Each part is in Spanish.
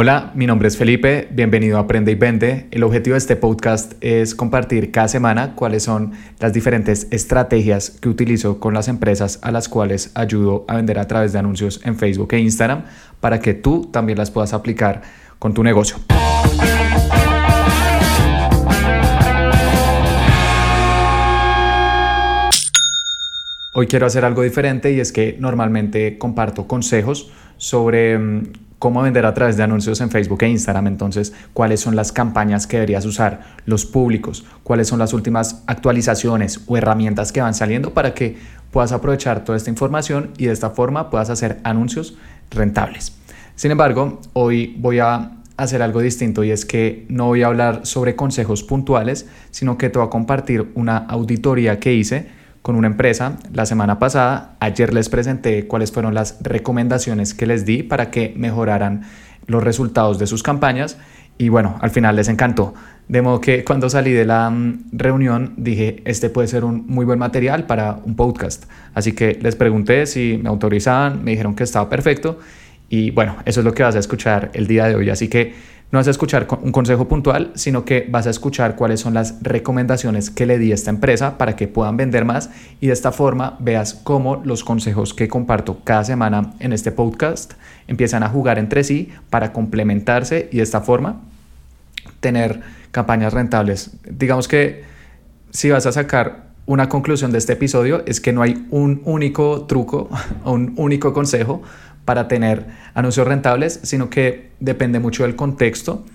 Hola, mi nombre es Felipe, bienvenido a Aprende y Vende. El objetivo de este podcast es compartir cada semana cuáles son las diferentes estrategias que utilizo con las empresas a las cuales ayudo a vender a través de anuncios en Facebook e Instagram para que tú también las puedas aplicar con tu negocio. Hoy quiero hacer algo diferente y es que normalmente comparto consejos sobre mm, cómo vender a través de anuncios en Facebook e Instagram. Entonces, cuáles son las campañas que deberías usar, los públicos, cuáles son las últimas actualizaciones o herramientas que van saliendo para que puedas aprovechar toda esta información y de esta forma puedas hacer anuncios rentables. Sin embargo, hoy voy a hacer algo distinto y es que no voy a hablar sobre consejos puntuales, sino que te voy a compartir una auditoría que hice con una empresa la semana pasada. Ayer les presenté cuáles fueron las recomendaciones que les di para que mejoraran los resultados de sus campañas y bueno, al final les encantó. De modo que cuando salí de la mm, reunión dije, este puede ser un muy buen material para un podcast. Así que les pregunté si me autorizaban, me dijeron que estaba perfecto y bueno, eso es lo que vas a escuchar el día de hoy. Así que no vas a escuchar un consejo puntual, sino que vas a escuchar cuáles son las recomendaciones que le di a esta empresa para que puedan vender más y de esta forma veas cómo los consejos que comparto cada semana en este podcast empiezan a jugar entre sí para complementarse y de esta forma tener campañas rentables. Digamos que si vas a sacar una conclusión de este episodio es que no hay un único truco o un único consejo para tener anuncios rentables, sino que depende mucho del contexto,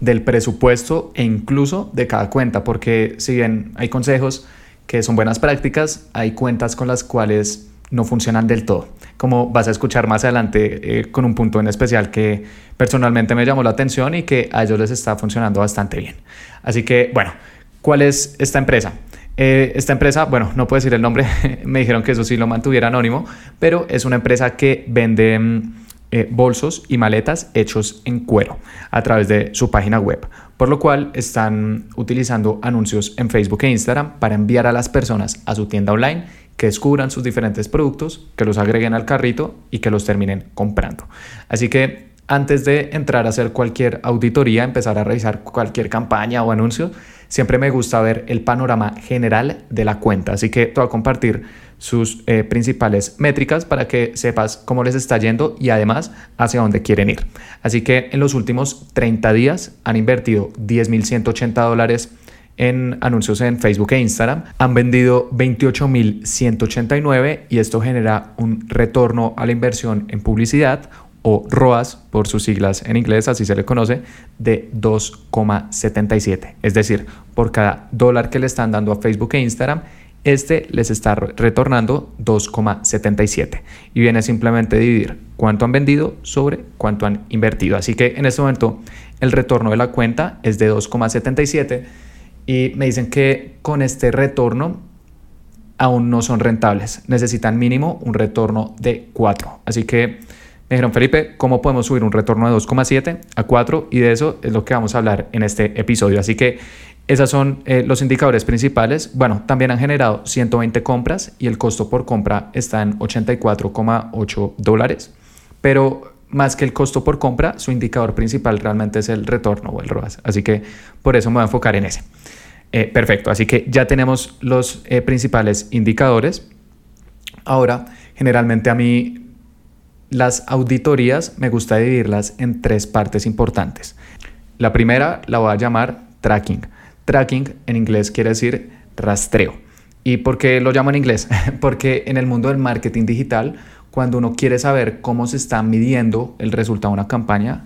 del presupuesto e incluso de cada cuenta, porque si bien hay consejos que son buenas prácticas, hay cuentas con las cuales no funcionan del todo, como vas a escuchar más adelante eh, con un punto en especial que personalmente me llamó la atención y que a ellos les está funcionando bastante bien. Así que, bueno, ¿cuál es esta empresa? Eh, esta empresa, bueno, no puedo decir el nombre, me dijeron que eso sí lo mantuviera anónimo, pero es una empresa que vende mm, eh, bolsos y maletas hechos en cuero a través de su página web, por lo cual están utilizando anuncios en Facebook e Instagram para enviar a las personas a su tienda online que descubran sus diferentes productos, que los agreguen al carrito y que los terminen comprando. Así que antes de entrar a hacer cualquier auditoría, empezar a revisar cualquier campaña o anuncio, siempre me gusta ver el panorama general de la cuenta. Así que te voy a compartir sus eh, principales métricas para que sepas cómo les está yendo y además hacia dónde quieren ir. Así que en los últimos 30 días han invertido 10.180 dólares en anuncios en Facebook e Instagram. Han vendido 28.189 y esto genera un retorno a la inversión en publicidad o ROAS por sus siglas en inglés, así se le conoce, de 2,77. Es decir, por cada dólar que le están dando a Facebook e Instagram, este les está retornando 2,77 y viene simplemente dividir cuánto han vendido sobre cuánto han invertido. Así que en este momento el retorno de la cuenta es de 2,77 y me dicen que con este retorno aún no son rentables. Necesitan mínimo un retorno de 4. Así que me dijeron, Felipe, ¿cómo podemos subir un retorno de 2,7 a 4? Y de eso es lo que vamos a hablar en este episodio. Así que esos son eh, los indicadores principales. Bueno, también han generado 120 compras y el costo por compra está en 84,8 dólares. Pero más que el costo por compra, su indicador principal realmente es el retorno o el ROAS. Así que por eso me voy a enfocar en ese. Eh, perfecto, así que ya tenemos los eh, principales indicadores. Ahora, generalmente a mí las auditorías me gusta dividirlas en tres partes importantes. La primera la voy a llamar tracking. Tracking en inglés quiere decir rastreo. ¿Y por qué lo llamo en inglés? Porque en el mundo del marketing digital, cuando uno quiere saber cómo se está midiendo el resultado de una campaña,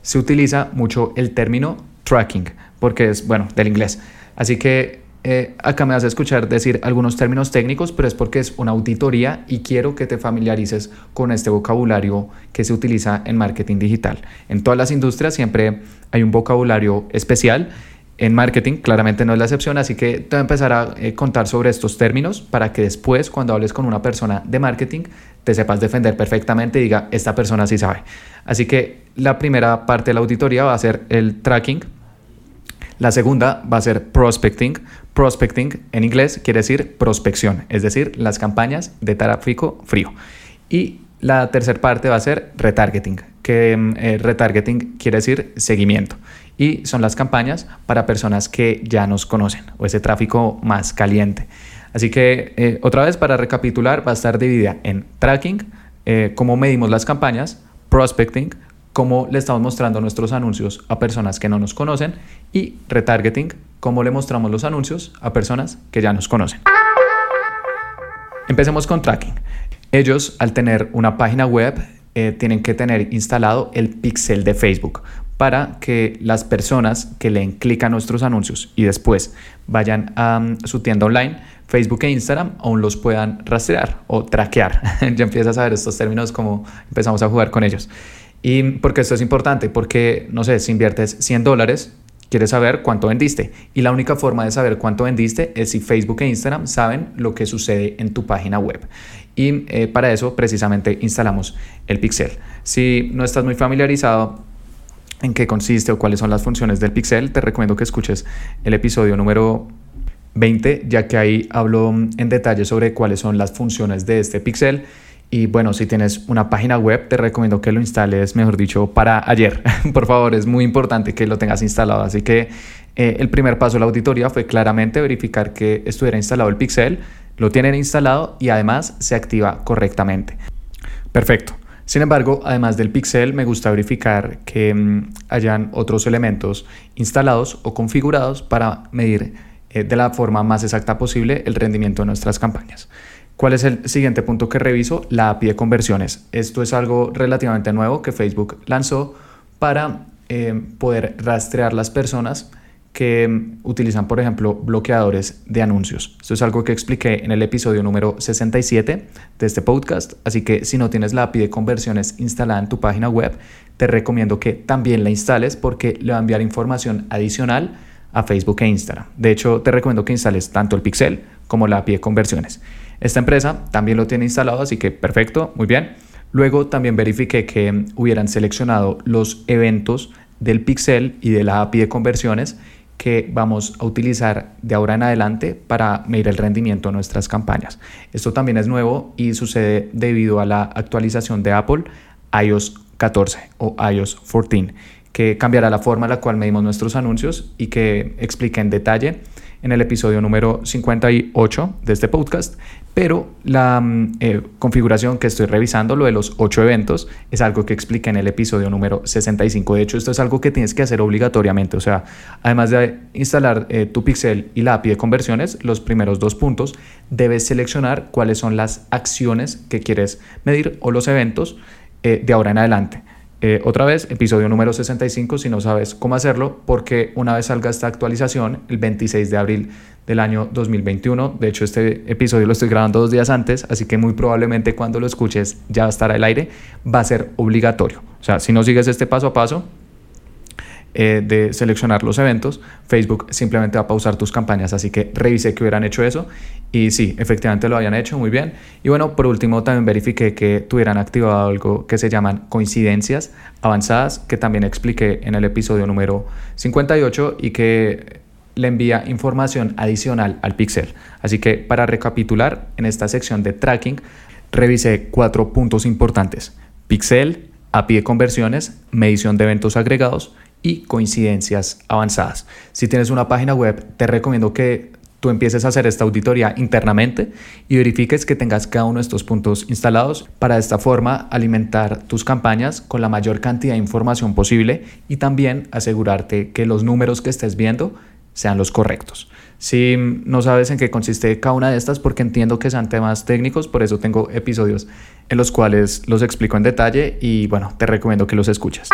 se utiliza mucho el término tracking, porque es, bueno, del inglés. Así que eh, acá me vas a escuchar decir algunos términos técnicos, pero es porque es una auditoría y quiero que te familiarices con este vocabulario que se utiliza en marketing digital. En todas las industrias siempre hay un vocabulario especial. En marketing claramente no es la excepción, así que te voy a empezar a eh, contar sobre estos términos para que después cuando hables con una persona de marketing te sepas defender perfectamente y diga, esta persona sí sabe. Así que la primera parte de la auditoría va a ser el tracking, la segunda va a ser prospecting. Prospecting en inglés quiere decir prospección, es decir, las campañas de tráfico frío. Y la tercera parte va a ser retargeting, que mm, eh, retargeting quiere decir seguimiento. Y son las campañas para personas que ya nos conocen o ese tráfico más caliente. Así que eh, otra vez para recapitular va a estar dividida en tracking, eh, cómo medimos las campañas, prospecting, cómo le estamos mostrando nuestros anuncios a personas que no nos conocen y retargeting, cómo le mostramos los anuncios a personas que ya nos conocen. Empecemos con tracking. Ellos al tener una página web eh, tienen que tener instalado el pixel de Facebook para que las personas que le clic a nuestros anuncios y después vayan a mm, su tienda online, Facebook e Instagram, aún los puedan rastrear o traquear. ya empiezas a ver estos términos como empezamos a jugar con ellos. Y porque esto es importante, porque, no sé, si inviertes 100 dólares, quieres saber cuánto vendiste. Y la única forma de saber cuánto vendiste es si Facebook e Instagram saben lo que sucede en tu página web. Y eh, para eso precisamente instalamos el pixel. Si no estás muy familiarizado en qué consiste o cuáles son las funciones del pixel, te recomiendo que escuches el episodio número 20, ya que ahí hablo en detalle sobre cuáles son las funciones de este pixel y bueno, si tienes una página web, te recomiendo que lo instales, mejor dicho, para ayer. Por favor, es muy importante que lo tengas instalado. Así que eh, el primer paso de la auditoría fue claramente verificar que estuviera instalado el pixel, lo tienen instalado y además se activa correctamente. Perfecto. Sin embargo, además del pixel, me gusta verificar que mm, hayan otros elementos instalados o configurados para medir eh, de la forma más exacta posible el rendimiento de nuestras campañas. ¿Cuál es el siguiente punto que reviso? La API de conversiones. Esto es algo relativamente nuevo que Facebook lanzó para eh, poder rastrear las personas que mm, utilizan, por ejemplo, bloqueadores de anuncios. Esto es algo que expliqué en el episodio número 67 de este podcast, así que si no tienes la API de conversiones instalada en tu página web, te recomiendo que también la instales porque le va a enviar información adicional a Facebook e Instagram. De hecho, te recomiendo que instales tanto el pixel como la API de conversiones. Esta empresa también lo tiene instalado, así que perfecto, muy bien. Luego también verifiqué que hubieran seleccionado los eventos del pixel y de la API de conversiones que vamos a utilizar de ahora en adelante para medir el rendimiento de nuestras campañas. Esto también es nuevo y sucede debido a la actualización de Apple iOS 14 o iOS 14, que cambiará la forma en la cual medimos nuestros anuncios y que expliqué en detalle en el episodio número 58 de este podcast, pero la mm, eh, configuración que estoy revisando, lo de los 8 eventos, es algo que expliqué en el episodio número 65. De hecho, esto es algo que tienes que hacer obligatoriamente. O sea, además de instalar eh, tu pixel y la API de conversiones, los primeros dos puntos, debes seleccionar cuáles son las acciones que quieres medir o los eventos eh, de ahora en adelante. Eh, otra vez, episodio número 65, si no sabes cómo hacerlo, porque una vez salga esta actualización, el 26 de abril del año 2021, de hecho este episodio lo estoy grabando dos días antes, así que muy probablemente cuando lo escuches ya estará al aire, va a ser obligatorio. O sea, si no sigues este paso a paso, eh, de seleccionar los eventos, Facebook simplemente va a pausar tus campañas. Así que revisé que hubieran hecho eso y sí, efectivamente lo habían hecho muy bien. Y bueno, por último también verifiqué que tuvieran activado algo que se llaman coincidencias avanzadas, que también expliqué en el episodio número 58 y que le envía información adicional al pixel. Así que para recapitular, en esta sección de tracking, revisé cuatro puntos importantes. Pixel, API de conversiones, medición de eventos agregados y coincidencias avanzadas. Si tienes una página web, te recomiendo que tú empieces a hacer esta auditoría internamente y verifiques que tengas cada uno de estos puntos instalados para de esta forma alimentar tus campañas con la mayor cantidad de información posible y también asegurarte que los números que estés viendo sean los correctos. Si no sabes en qué consiste cada una de estas, porque entiendo que sean temas técnicos, por eso tengo episodios en los cuales los explico en detalle y bueno, te recomiendo que los escuches.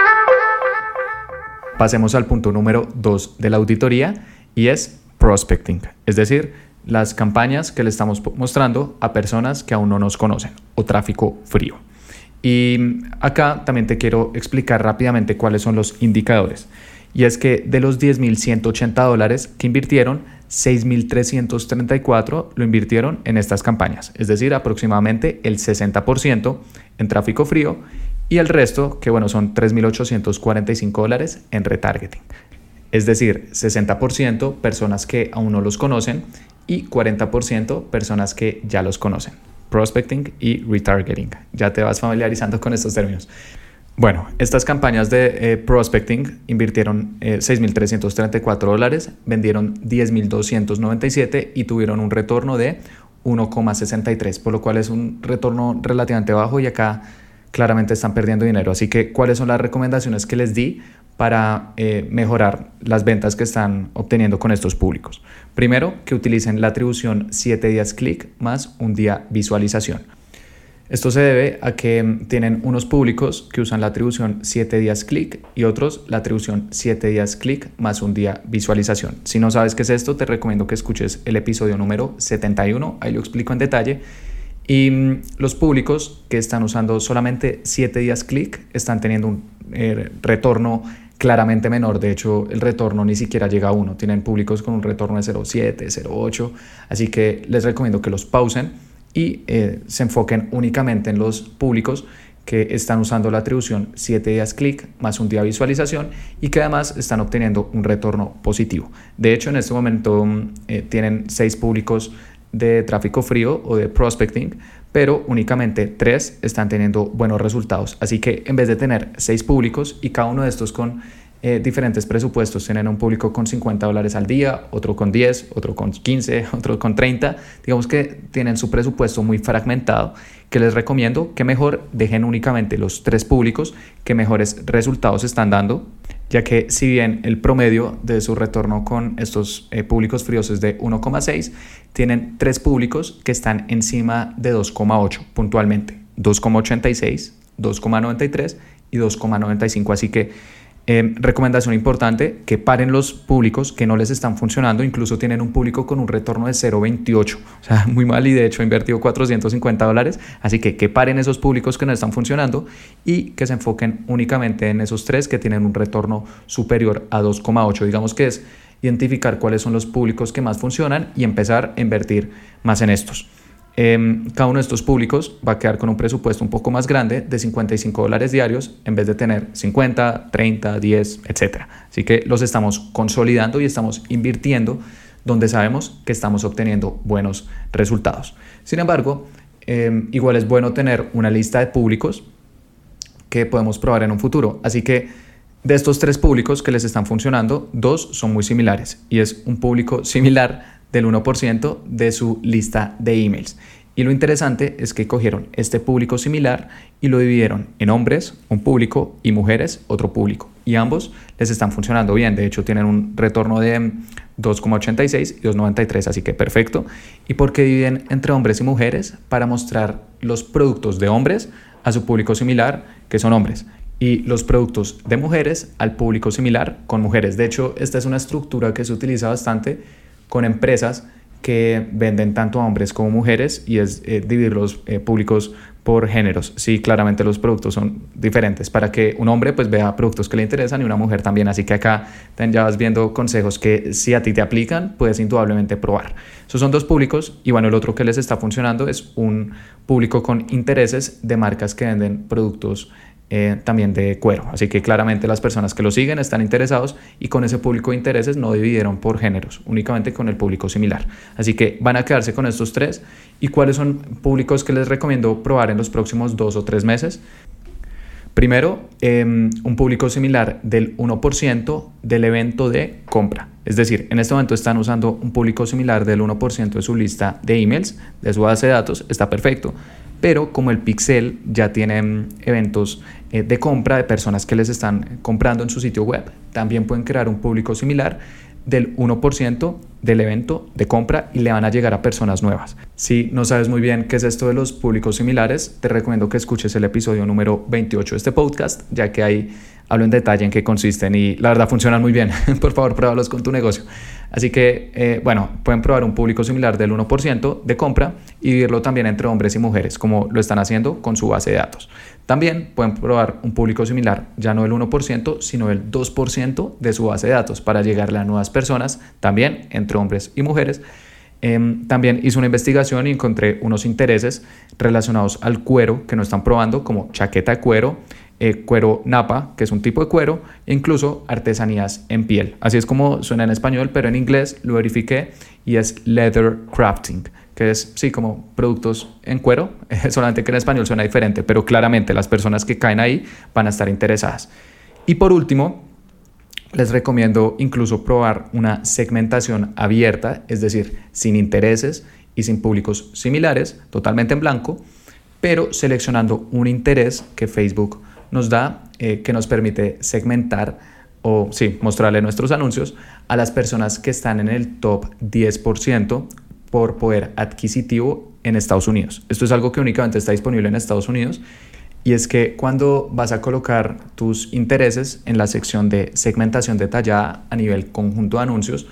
Pasemos al punto número 2 de la auditoría y es prospecting, es decir, las campañas que le estamos mostrando a personas que aún no nos conocen o tráfico frío. Y acá también te quiero explicar rápidamente cuáles son los indicadores. Y es que de los 10.180 dólares que invirtieron, 6.334 lo invirtieron en estas campañas, es decir, aproximadamente el 60% en tráfico frío y el resto, que bueno, son 3.845 dólares en retargeting. Es decir, 60% personas que aún no los conocen y 40% personas que ya los conocen. Prospecting y retargeting. Ya te vas familiarizando con estos términos. Bueno, estas campañas de eh, prospecting invirtieron 6.334 dólares, vendieron 10.297 y tuvieron un retorno de 1,63, por lo cual es un retorno relativamente bajo y acá claramente están perdiendo dinero. Así que, ¿cuáles son las recomendaciones que les di para eh, mejorar las ventas que están obteniendo con estos públicos? Primero, que utilicen la atribución 7 días clic más un día visualización. Esto se debe a que tienen unos públicos que usan la atribución 7 días clic y otros la atribución 7 días clic más un día visualización. Si no sabes qué es esto, te recomiendo que escuches el episodio número 71, ahí lo explico en detalle. Y mm, los públicos que están usando solamente 7 días clic están teniendo un eh, retorno claramente menor. De hecho, el retorno ni siquiera llega a 1. Tienen públicos con un retorno de 0,7, 0,8. Así que les recomiendo que los pausen y eh, se enfoquen únicamente en los públicos que están usando la atribución 7 días clic más un día visualización y que además están obteniendo un retorno positivo. De hecho, en este momento mm, eh, tienen 6 públicos de tráfico frío o de prospecting, pero únicamente 3 están teniendo buenos resultados. Así que en vez de tener 6 públicos y cada uno de estos con eh, diferentes presupuestos. Tienen un público con 50 dólares al día, otro con 10, otro con 15, otro con 30. Digamos que tienen su presupuesto muy fragmentado, que les recomiendo que mejor dejen únicamente los tres públicos que mejores resultados están dando, ya que si bien el promedio de su retorno con estos eh, públicos fríos es de 1,6, tienen tres públicos que están encima de 2,8 puntualmente, 2,86, 2,93 y 2,95. Así que Em, recomendación importante, que paren los públicos que no les están funcionando, incluso tienen un público con un retorno de 0,28, o sea, muy mal y de hecho ha invertido 450 dólares, así que que paren esos públicos que no están funcionando y que se enfoquen únicamente en esos tres que tienen un retorno superior a 2,8, digamos que es identificar cuáles son los públicos que más funcionan y empezar a invertir más en estos. Em, cada uno de estos públicos va a quedar con un presupuesto un poco más grande de 55 dólares diarios en vez de tener 50, 30, 10, etc. Así que los estamos consolidando y estamos invirtiendo donde sabemos que estamos obteniendo buenos resultados. Sin embargo, em, igual es bueno tener una lista de públicos que podemos probar en un futuro. Así que de estos tres públicos que les están funcionando, dos son muy similares y es un público similar del 1% de su lista de emails. Y lo interesante es que cogieron este público similar y lo dividieron en hombres, un público, y mujeres, otro público. Y ambos les están funcionando bien. De hecho, tienen un retorno de 2,86 y 2,93, así que perfecto. ¿Y por qué dividen entre hombres y mujeres? Para mostrar los productos de hombres a su público similar, que son hombres. Y los productos de mujeres al público similar con mujeres. De hecho, esta es una estructura que se utiliza bastante con empresas que venden tanto a hombres como mujeres y es eh, dividir los eh, públicos por géneros. Sí, claramente los productos son diferentes para que un hombre pues vea productos que le interesan y una mujer también. Así que acá ya vas viendo consejos que si a ti te aplican puedes indudablemente probar. Esos son dos públicos y bueno, el otro que les está funcionando es un público con intereses de marcas que venden productos eh, también de cuero. Así que claramente las personas que lo siguen están interesados y con ese público de intereses no dividieron por géneros, únicamente con el público similar. Así que van a quedarse con estos tres. ¿Y cuáles son públicos que les recomiendo probar en los próximos dos o tres meses? Primero, em, un público similar del 1% del evento de compra. Es decir, en este momento están usando un público similar del 1% de su lista de emails, de su base de datos, está perfecto pero como el Pixel ya tiene mm, eventos eh, de compra de personas que les están comprando en su sitio web, también pueden crear un público similar del 1% del evento de compra y le van a llegar a personas nuevas. Si no sabes muy bien qué es esto de los públicos similares, te recomiendo que escuches el episodio número 28 de este podcast, ya que ahí hablo en detalle en qué consisten y la verdad funcionan muy bien. Por favor, pruébalos con tu negocio. Así que, eh, bueno, pueden probar un público similar del 1% de compra y dividirlo también entre hombres y mujeres, como lo están haciendo con su base de datos. También pueden probar un público similar, ya no el 1%, sino el 2% de su base de datos para llegarle a nuevas personas, también entre hombres y mujeres. Em, también hice una investigación y encontré unos intereses relacionados al cuero que no están probando, como chaqueta de cuero, eh, cuero napa, que es un tipo de cuero, e incluso artesanías en piel. Así es como suena en español, pero en inglés lo verifiqué y es leather crafting, que es, sí, como productos en cuero, solamente que en español suena diferente, pero claramente las personas que caen ahí van a estar interesadas. Y por último, les recomiendo incluso probar una segmentación abierta, es decir, sin intereses y sin públicos similares, totalmente en blanco, pero seleccionando un interés que Facebook nos da, eh, que nos permite segmentar o sí, mostrarle nuestros anuncios a las personas que están en el top 10% por poder adquisitivo en Estados Unidos. Esto es algo que únicamente está disponible en Estados Unidos y es que cuando vas a colocar tus intereses en la sección de segmentación detallada a nivel conjunto de anuncios,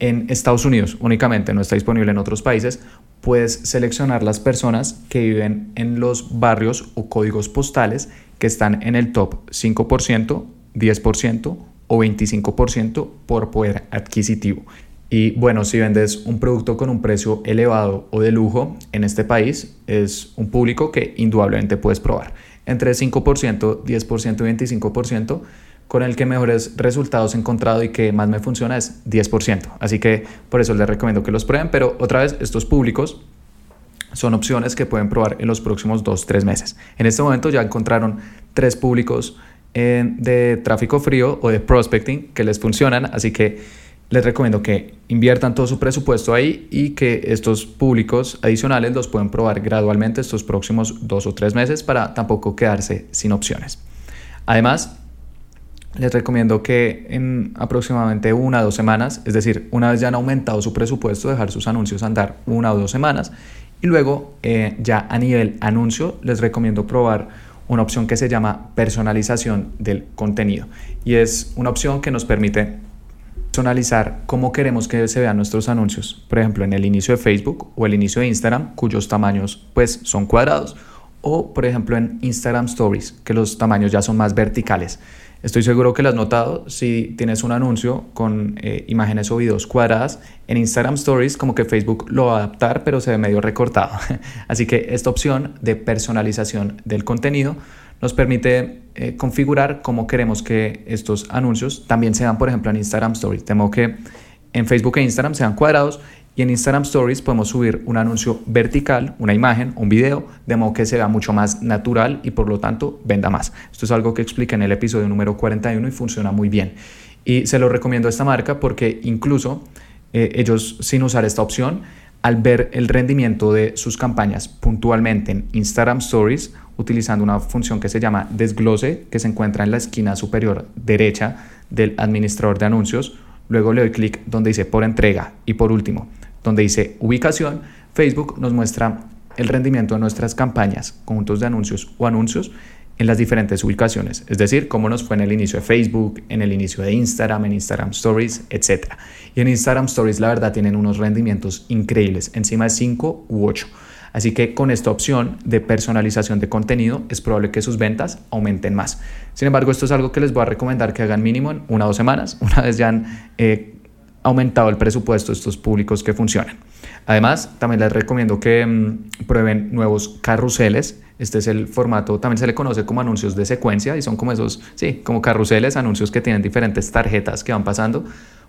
en Estados Unidos únicamente, no está disponible en otros países, puedes seleccionar las personas que viven en los barrios o códigos postales que están en el top 5%, 10% o 25% por poder adquisitivo. Y bueno, si vendes un producto con un precio elevado o de lujo en este país, es un público que indudablemente puedes probar. Entre 5%, 10% y 25%, con el que mejores resultados he encontrado y que más me funciona es 10%. Así que por eso les recomiendo que los prueben, pero otra vez estos públicos son opciones que pueden probar en los próximos 2-3 meses. En este momento ya encontraron tres públicos eh, de tráfico frío o de prospecting que les funcionan, así que les recomiendo que inviertan todo su presupuesto ahí y que estos públicos adicionales los pueden probar gradualmente estos próximos dos o tres meses para tampoco quedarse sin opciones. Además, les recomiendo que en aproximadamente una o dos semanas, es decir, una vez ya han aumentado su presupuesto, dejar sus anuncios andar una o dos semanas y luego eh, ya a nivel anuncio les recomiendo probar una opción que se llama personalización del contenido. Y es una opción que nos permite personalizar cómo queremos que se vean nuestros anuncios, por ejemplo en el inicio de Facebook o el inicio de Instagram cuyos tamaños pues son cuadrados. O por ejemplo en Instagram Stories que los tamaños ya son más verticales. Estoy seguro que lo has notado si tienes un anuncio con eh, imágenes o videos cuadradas en Instagram Stories, como que Facebook lo va a adaptar, pero se ve medio recortado. Así que esta opción de personalización del contenido nos permite eh, configurar cómo queremos que estos anuncios también sean, por ejemplo, en Instagram Stories. Temo que en Facebook e Instagram sean cuadrados y en Instagram Stories podemos subir un anuncio vertical, una imagen, un video, de modo que se vea mucho más natural y por lo tanto venda más. Esto es algo que explica en el episodio número 41 y funciona muy bien. Y se lo recomiendo a esta marca porque incluso eh, ellos sin usar esta opción, al ver el rendimiento de sus campañas puntualmente en Instagram Stories, utilizando una función que se llama desglose, que se encuentra en la esquina superior derecha del administrador de anuncios, luego le doy clic donde dice por entrega y por último donde dice ubicación, Facebook nos muestra el rendimiento de nuestras campañas, conjuntos de anuncios o anuncios en las diferentes ubicaciones, es decir, cómo nos fue en el inicio de Facebook, en el inicio de Instagram, en Instagram Stories, etc. Y en Instagram Stories la verdad tienen unos rendimientos increíbles, encima de 5 u 8. Así que con esta opción de personalización de contenido es probable que sus ventas aumenten más. Sin embargo, esto es algo que les voy a recomendar que hagan mínimo en una o dos semanas, una vez ya han eh, aumentado el presupuesto de estos públicos que funcionan. Además, también les recomiendo que mm, prueben nuevos carruseles. Este es el formato, también se le conoce como anuncios de secuencia y son como esos, sí, como carruseles, anuncios que tienen diferentes tarjetas que van pasando,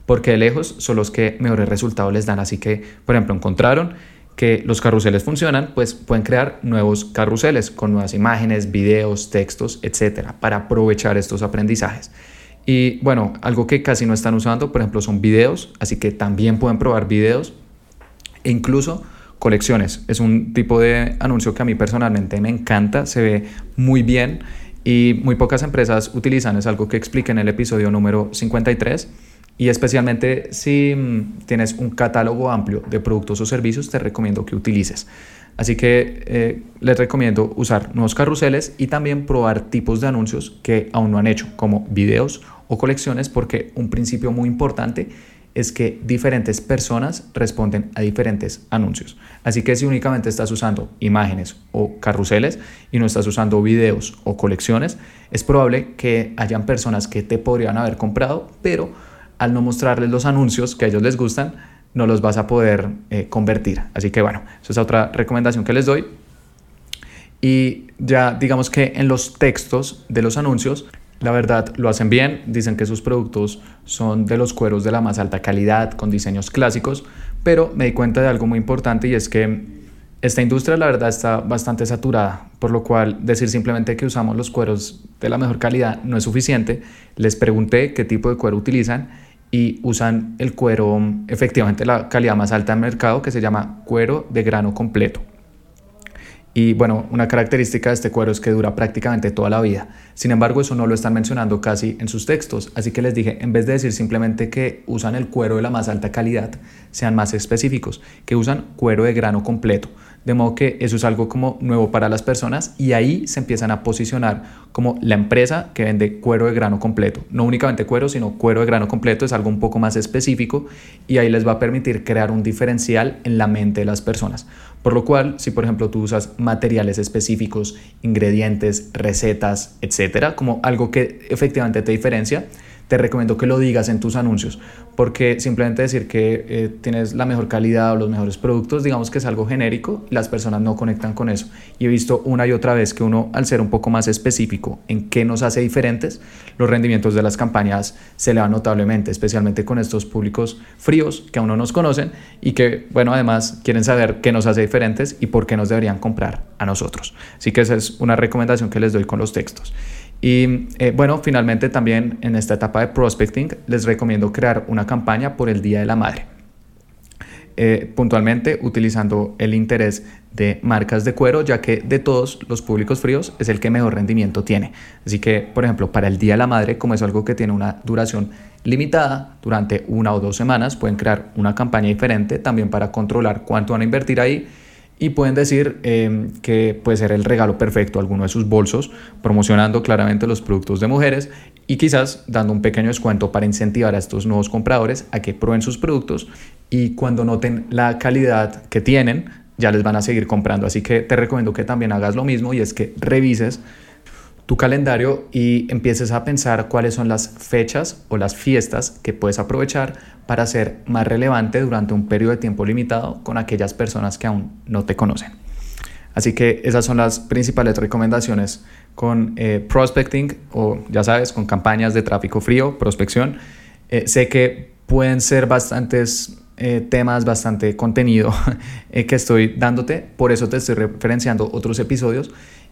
porque de lejos son los que mejores resultados les dan. Así que, por ejemplo, encontraron que los carruseles funcionan, pues pueden crear nuevos carruseles con nuevas imágenes, videos, textos, etcétera, para aprovechar estos aprendizajes. Y bueno, algo que casi no están usando, por ejemplo, son videos, así que también pueden probar videos e incluso colecciones. Es un tipo de anuncio que a mí personalmente me encanta, se ve muy bien y muy pocas empresas utilizan, es algo que expliqué en el episodio número 53 y especialmente si mm, tienes un catálogo amplio de productos o servicios, te recomiendo que utilices. Así que eh, les recomiendo usar nuevos carruseles y también probar tipos de anuncios que aún no han hecho, como videos o colecciones, porque un principio muy importante es que diferentes personas responden a diferentes anuncios. Así que si únicamente estás usando imágenes o carruseles y no estás usando videos o colecciones, es probable que hayan personas que te podrían haber comprado, pero al no mostrarles los anuncios que a ellos les gustan, no los vas a poder eh, convertir. Así que bueno, esa es otra recomendación que les doy. Y ya digamos que en los textos de los anuncios La verdad, lo hacen bien, dicen que sus productos son de los cueros de la más alta calidad, con diseños clásicos, pero me di cuenta de algo muy importante y es que esta industria la verdad está bastante saturada, por lo cual decir simplemente que usamos los cueros de la mejor calidad no es suficiente. Les pregunté qué tipo de cuero utilizan y usan el cuero efectivamente la calidad más alta del mercado que se llama cuero de grano completo. Y bueno, una característica de este cuero es que dura prácticamente toda la vida. Sin embargo, eso no lo están mencionando casi en sus textos. Así que les dije, en vez de decir simplemente que usan el cuero de la más alta calidad, sean más específicos, que usan cuero de grano completo. De modo que eso es algo como nuevo para las personas y ahí se empiezan a posicionar como la empresa que vende cuero de grano completo. No únicamente cuero, sino cuero de grano completo es algo un poco más específico y ahí les va a permitir crear un diferencial en la mente de las personas. Por lo cual, si por ejemplo tú usas materiales específicos, ingredientes, recetas, etcétera, como algo que efectivamente te diferencia, te recomiendo que lo digas en tus anuncios, porque simplemente decir que eh, tienes la mejor calidad o los mejores productos, digamos que es algo genérico, las personas no conectan con eso. Y he visto una y otra vez que uno, al ser un poco más específico en qué nos hace diferentes, los rendimientos de las campañas se elevan notablemente, especialmente con estos públicos fríos que aún no nos conocen y que, bueno, además quieren saber qué nos hace diferentes y por qué nos deberían comprar a nosotros. Así que esa es una recomendación que les doy con los textos. Y eh, bueno, finalmente también en esta etapa de prospecting les recomiendo crear una campaña por el Día de la Madre. Eh, puntualmente utilizando el interés de marcas de cuero, ya que de todos los públicos fríos es el que mejor rendimiento tiene. Así que, por ejemplo, para el Día de la Madre, como es algo que tiene una duración limitada durante una o dos semanas, pueden crear una campaña diferente también para controlar cuánto van a invertir ahí y pueden decir em, que puede ser el regalo perfecto alguno de sus bolsos, promocionando claramente los productos de mujeres y quizás dando un pequeño descuento para incentivar a estos nuevos compradores a que prueben sus productos y cuando noten la calidad que tienen, ya les van a seguir comprando. Así que te recomiendo que también hagas lo mismo y es que revises tu calendario y empieces a pensar cuáles son las fechas o las fiestas que puedes aprovechar para ser más relevante durante un periodo de tiempo limitado con aquellas personas que aún no te conocen. Así que esas son las principales recomendaciones con eh, prospecting o ya sabes, con campañas de tráfico frío, prospección. Eh, sé que pueden ser bastantes eh, temas, bastante contenido que estoy dándote, por eso te estoy referenciando otros episodios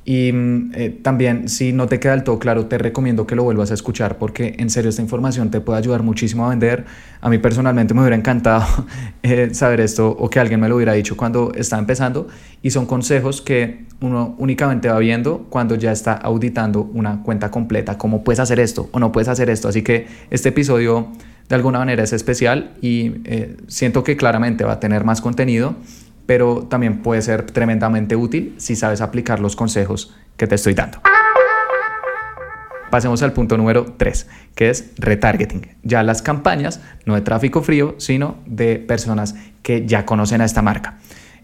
y mm, eh, también, si no te queda del todo claro, te recomiendo que lo vuelvas a escuchar porque en serio esta información te puede ayudar muchísimo a vender. A mí personalmente me hubiera encantado eh, saber esto o que alguien me lo hubiera dicho cuando estaba empezando. Y son consejos que uno únicamente va viendo cuando ya está auditando una cuenta completa. ¿Cómo puedes hacer esto o no puedes hacer esto? Así que este episodio de alguna manera es especial y eh, siento que claramente va a tener más contenido pero también puede ser tremendamente útil si sabes aplicar los consejos que te estoy dando. Pasemos al punto número 3, que es retargeting. Ya las campañas, no de tráfico frío, sino de personas que ya conocen a esta marca.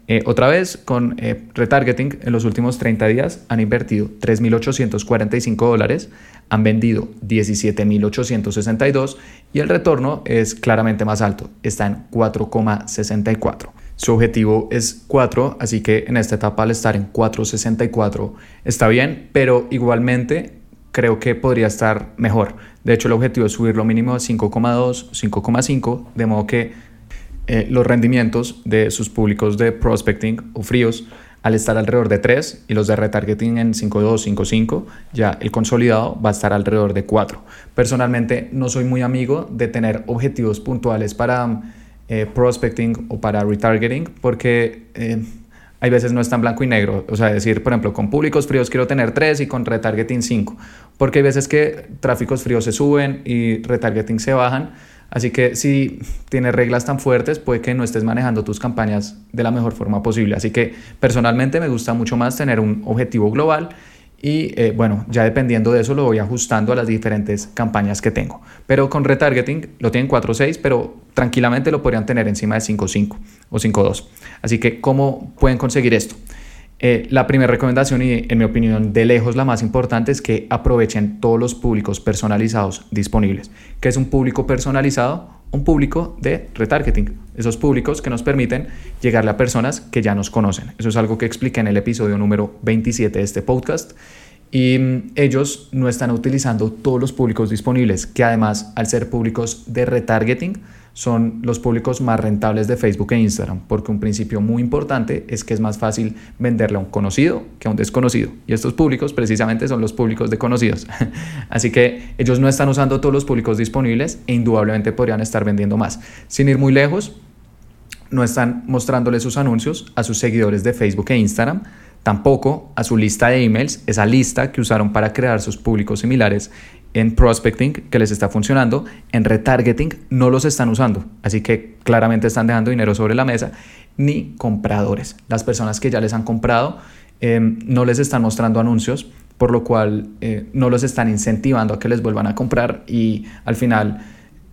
Eh, otra vez, con eh, retargeting, en los últimos 30 días han invertido 3.845 dólares, han vendido 17.862 y el retorno es claramente más alto, está en 4,64. Su objetivo es 4, así que en esta etapa al estar en 4.64 está bien, pero igualmente creo que podría estar mejor. De hecho, el objetivo es subirlo mínimo a 5,2, 5,5, de modo que eh, los rendimientos de sus públicos de prospecting o fríos al estar alrededor de 3 y los de retargeting en 5.2, 5.5, ya el consolidado va a estar alrededor de 4. Personalmente no soy muy amigo de tener objetivos puntuales para eh, prospecting o para retargeting, porque eh, hay veces no es tan blanco y negro. O sea, decir, por ejemplo, con públicos fríos quiero tener 3 y con retargeting 5, porque hay veces que tráficos fríos se suben y retargeting se bajan. Así que si tienes reglas tan fuertes, puede que no estés manejando tus campañas de la mejor forma posible. Así que personalmente me gusta mucho más tener un objetivo global y eh, bueno, ya dependiendo de eso lo voy ajustando a las diferentes campañas que tengo. Pero con retargeting lo tienen 4.6, pero tranquilamente lo podrían tener encima de 5.5 o 5.2. Así que, ¿cómo pueden conseguir esto? Eh, la primera recomendación y en mi opinión de lejos la más importante es que aprovechen todos los públicos personalizados disponibles. ¿Qué es un público personalizado? Un público de retargeting. Esos públicos que nos permiten llegarle a personas que ya nos conocen. Eso es algo que expliqué en el episodio número 27 de este podcast. y mm, ellos no están utilizando todos los públicos disponibles, que además al ser públicos de retargeting, son los públicos más rentables de Facebook e Instagram, porque un principio muy importante es que es más fácil venderle a un conocido que a un desconocido. Y estos públicos precisamente son los públicos de conocidos. Así que ellos no están usando todos los públicos disponibles e indudablemente podrían estar vendiendo más. Sin ir muy lejos, no están mostrándole sus anuncios a sus seguidores de Facebook e Instagram, tampoco a su lista de emails, esa lista que usaron para crear sus públicos similares en prospecting que les está funcionando, en retargeting no los están usando, así que claramente están dejando dinero sobre la mesa, ni compradores. Las personas que ya les han comprado em, no les están mostrando anuncios, por lo cual eh, no los están incentivando a que les vuelvan a comprar y al final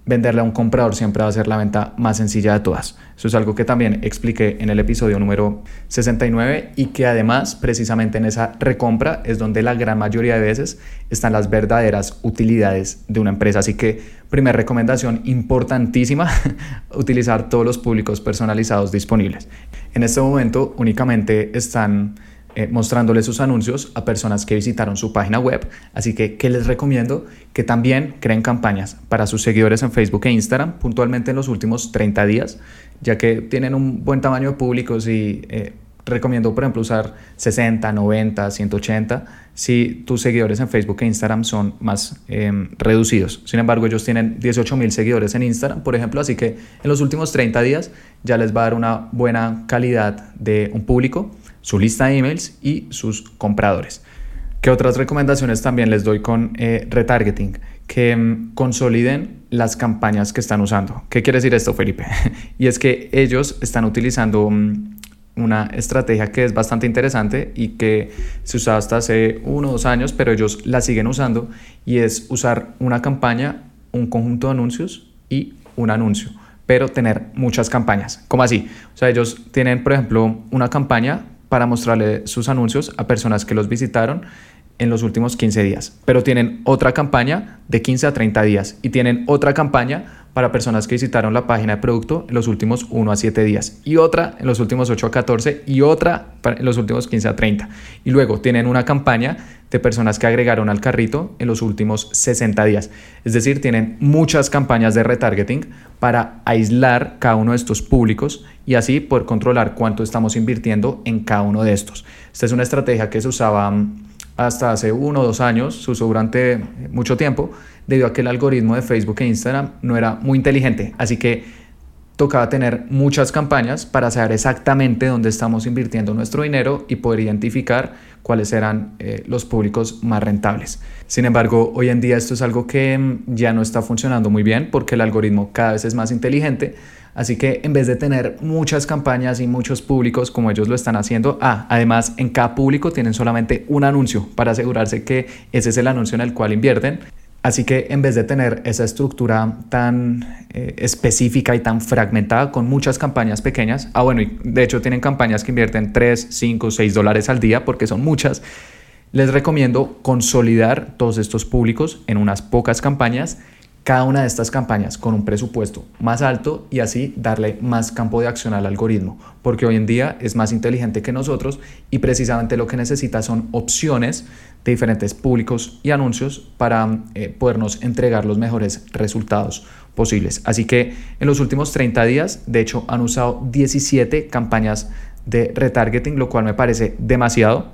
venderle a un comprador siempre va a ser la venta más sencilla de todas. Eso es algo que también expliqué en el episodio número 69 y que además precisamente en esa recompra es donde la gran mayoría de veces están las verdaderas utilidades de una empresa. Así que primera recomendación importantísima, utilizar todos los públicos personalizados disponibles. En este momento únicamente están eh, mostrándole sus anuncios a personas que visitaron su página web. Así que, ¿qué les recomiendo? Que también creen campañas para sus seguidores en Facebook e Instagram, puntualmente en los últimos 30 días, ya que tienen un buen tamaño de públicos y eh, recomiendo, por ejemplo, usar 60, 90, 180 si tus seguidores en Facebook e Instagram son más em, reducidos. Sin embargo, ellos tienen 18 mil seguidores en Instagram, por ejemplo, así que en los últimos 30 días ya les va a dar una buena calidad de un público su lista de emails y sus compradores. ¿Qué otras recomendaciones también les doy con eh, retargeting? Que mm, consoliden las campañas que están usando. ¿Qué quiere decir esto, Felipe? y es que ellos están utilizando mm, una estrategia que es bastante interesante y que se usaba hasta hace uno o dos años, pero ellos la siguen usando y es usar una campaña, un conjunto de anuncios y un anuncio, pero tener muchas campañas. ¿Cómo así? O sea, ellos tienen, por ejemplo, una campaña para mostrarle sus anuncios a personas que los visitaron en los últimos 15 días. Pero tienen otra campaña de 15 a 30 días y tienen otra campaña para personas que visitaron la página de producto en los últimos 1 a 7 días y otra en los últimos 8 a 14 y otra en los últimos 15 a 30. Y luego tienen una campaña de personas que agregaron al carrito en los últimos 60 días. Es decir, tienen muchas campañas de retargeting para aislar cada uno de estos públicos y así poder controlar cuánto estamos invirtiendo en cada uno de estos. Esta es una estrategia que se usaba mm, hasta hace uno o dos años, se usó durante mucho tiempo, debido a que el algoritmo de Facebook e Instagram no era muy inteligente. Así que tocaba tener muchas campañas para saber exactamente dónde estamos invirtiendo nuestro dinero y poder identificar cuáles eran eh, los públicos más rentables. Sin embargo, hoy en día esto es algo que mm, ya no está funcionando muy bien porque el algoritmo cada vez es más inteligente. Así que en vez de tener muchas campañas y muchos públicos como ellos lo están haciendo, ah, además en cada público tienen solamente un anuncio para asegurarse que ese es el anuncio en el cual invierten. Así que en vez de tener esa estructura tan eh, específica y tan fragmentada con muchas campañas pequeñas, ah bueno, y de hecho tienen campañas que invierten 3, 5, 6 dólares al día porque son muchas, les recomiendo consolidar todos estos públicos en unas pocas campañas cada una de estas campañas con un presupuesto más alto y así darle más campo de acción al algoritmo, porque hoy en día es más inteligente que nosotros y precisamente lo que necesita son opciones de diferentes públicos y anuncios para eh, podernos entregar los mejores resultados posibles. Así que en los últimos 30 días, de hecho, han usado 17 campañas de retargeting, lo cual me parece demasiado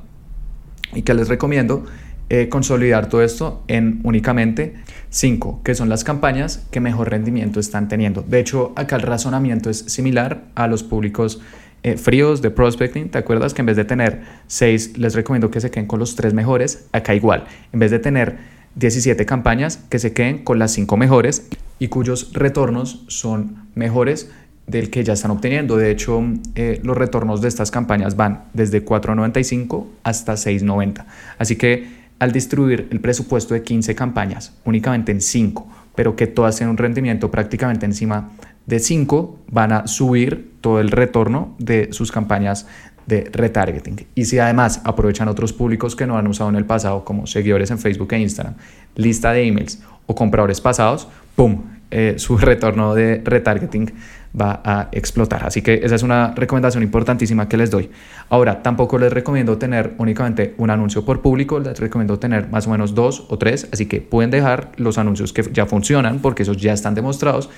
y que les recomiendo eh, consolidar todo esto en únicamente 5, que son las campañas que mejor rendimiento están teniendo. De hecho, acá el razonamiento es similar a los públicos eh, fríos de prospecting. ¿Te acuerdas que en vez de tener 6, les recomiendo que se queden con los 3 mejores? Acá igual. En vez de tener 17 campañas, que se queden con las 5 mejores y cuyos retornos son mejores del que ya están obteniendo. De hecho, eh, los retornos de estas campañas van desde 4.95 hasta 6.90. Así que al distribuir el presupuesto de 15 campañas únicamente en 5, pero que todas tienen un rendimiento prácticamente encima de 5, van a subir todo el retorno de sus campañas de retargeting. Y si además aprovechan otros públicos que no han usado en el pasado, como seguidores en Facebook e Instagram, lista de emails o compradores pasados, ¡pum! Eh, su retorno de retargeting va a explotar. Así que esa es una recomendación importantísima que les doy. Ahora, tampoco les recomiendo tener únicamente un anuncio por público, les recomiendo tener más o menos dos o tres, así que pueden dejar los anuncios que ya funcionan porque esos ya están demostrados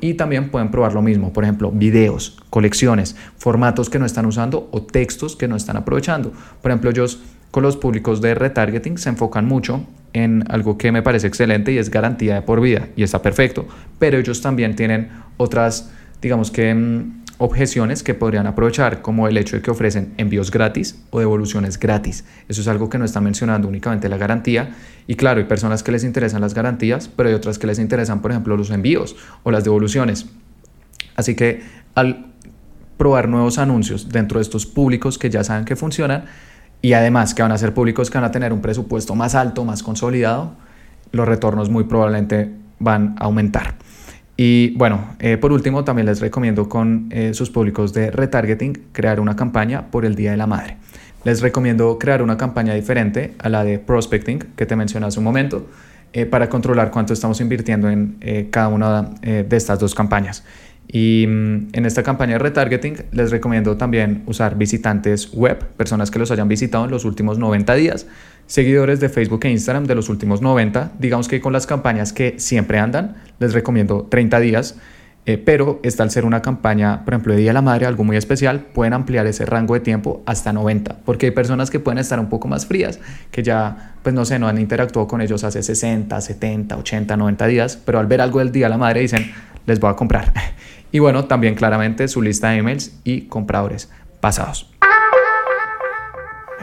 y también pueden probar lo mismo, por ejemplo, videos, colecciones, formatos que no están usando o textos que no están aprovechando. Por ejemplo, ellos con los públicos de retargeting se enfocan mucho en algo que me parece excelente y es garantía de por vida y está perfecto, pero ellos también tienen otras, digamos que mm, objeciones que podrían aprovechar, como el hecho de que ofrecen envíos gratis o devoluciones gratis. Eso es algo que no está mencionando únicamente la garantía. Y claro, hay personas que les interesan las garantías, pero hay otras que les interesan, por ejemplo, los envíos o las devoluciones. Así que al probar nuevos anuncios dentro de estos públicos que ya saben que funcionan y además que van a ser públicos que van a tener un presupuesto más alto, más consolidado, los retornos muy probablemente van a aumentar. Y bueno, eh, por último, también les recomiendo con eh, sus públicos de retargeting crear una campaña por el Día de la Madre. Les recomiendo crear una campaña diferente a la de prospecting que te mencioné hace un momento eh, para controlar cuánto estamos invirtiendo en cada una de estas dos campañas. Y mm, en esta campaña de retargeting les recomiendo también usar visitantes web, personas que los hayan visitado en los últimos 90 días, seguidores de Facebook e Instagram de los últimos 90, digamos que con las campañas que siempre andan, les recomiendo 30 días, eh, pero esta al ser una campaña, por ejemplo, de Día de la Madre, algo muy especial, pueden ampliar ese rango de tiempo hasta 90, porque hay personas que pueden estar un poco más frías, que ya, pues no sé, no han interactuado con ellos hace 60, 70, 80, 90 días, pero al ver algo del Día de la Madre dicen, les voy a comprar. Y bueno, también claramente su lista de emails y compradores pasados.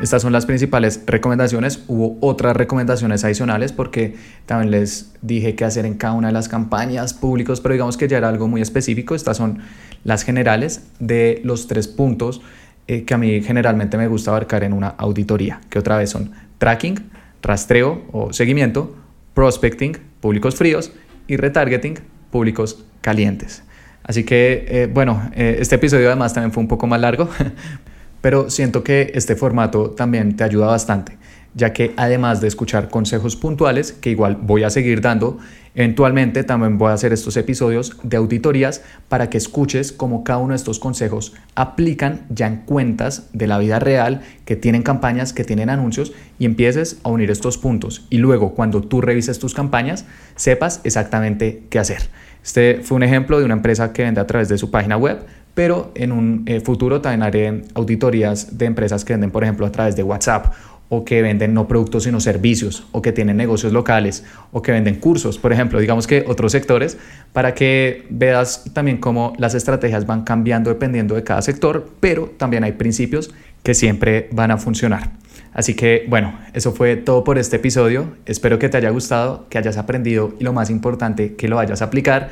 Estas son las principales recomendaciones. Hubo otras recomendaciones adicionales porque también les dije qué hacer en cada una de las campañas públicos, pero digamos que ya era algo muy específico. Estas son las generales de los tres puntos eh, que a mí generalmente me gusta abarcar en una auditoría, que otra vez son tracking, rastreo o seguimiento, prospecting, públicos fríos y retargeting, públicos calientes. Así que, eh, bueno, eh, este episodio además también fue un poco más largo, pero siento que este formato también te ayuda bastante, ya que además de escuchar consejos puntuales, que igual voy a seguir dando, eventualmente también voy a hacer estos episodios de auditorías para que escuches cómo cada uno de estos consejos aplican ya en cuentas de la vida real, que tienen campañas, que tienen anuncios, y empieces a unir estos puntos. Y luego, cuando tú revises tus campañas, sepas exactamente qué hacer. Este fue un ejemplo de una empresa que vende a través de su página web, pero en un eh, futuro también haré auditorías de empresas que venden, por ejemplo, a través de WhatsApp o que venden no productos sino servicios o que tienen negocios locales o que venden cursos, por ejemplo, digamos que otros sectores, para que veas también cómo las estrategias van cambiando dependiendo de cada sector, pero también hay principios que siempre van a funcionar. Así que bueno, eso fue todo por este episodio. Espero que te haya gustado, que hayas aprendido y lo más importante, que lo vayas a aplicar.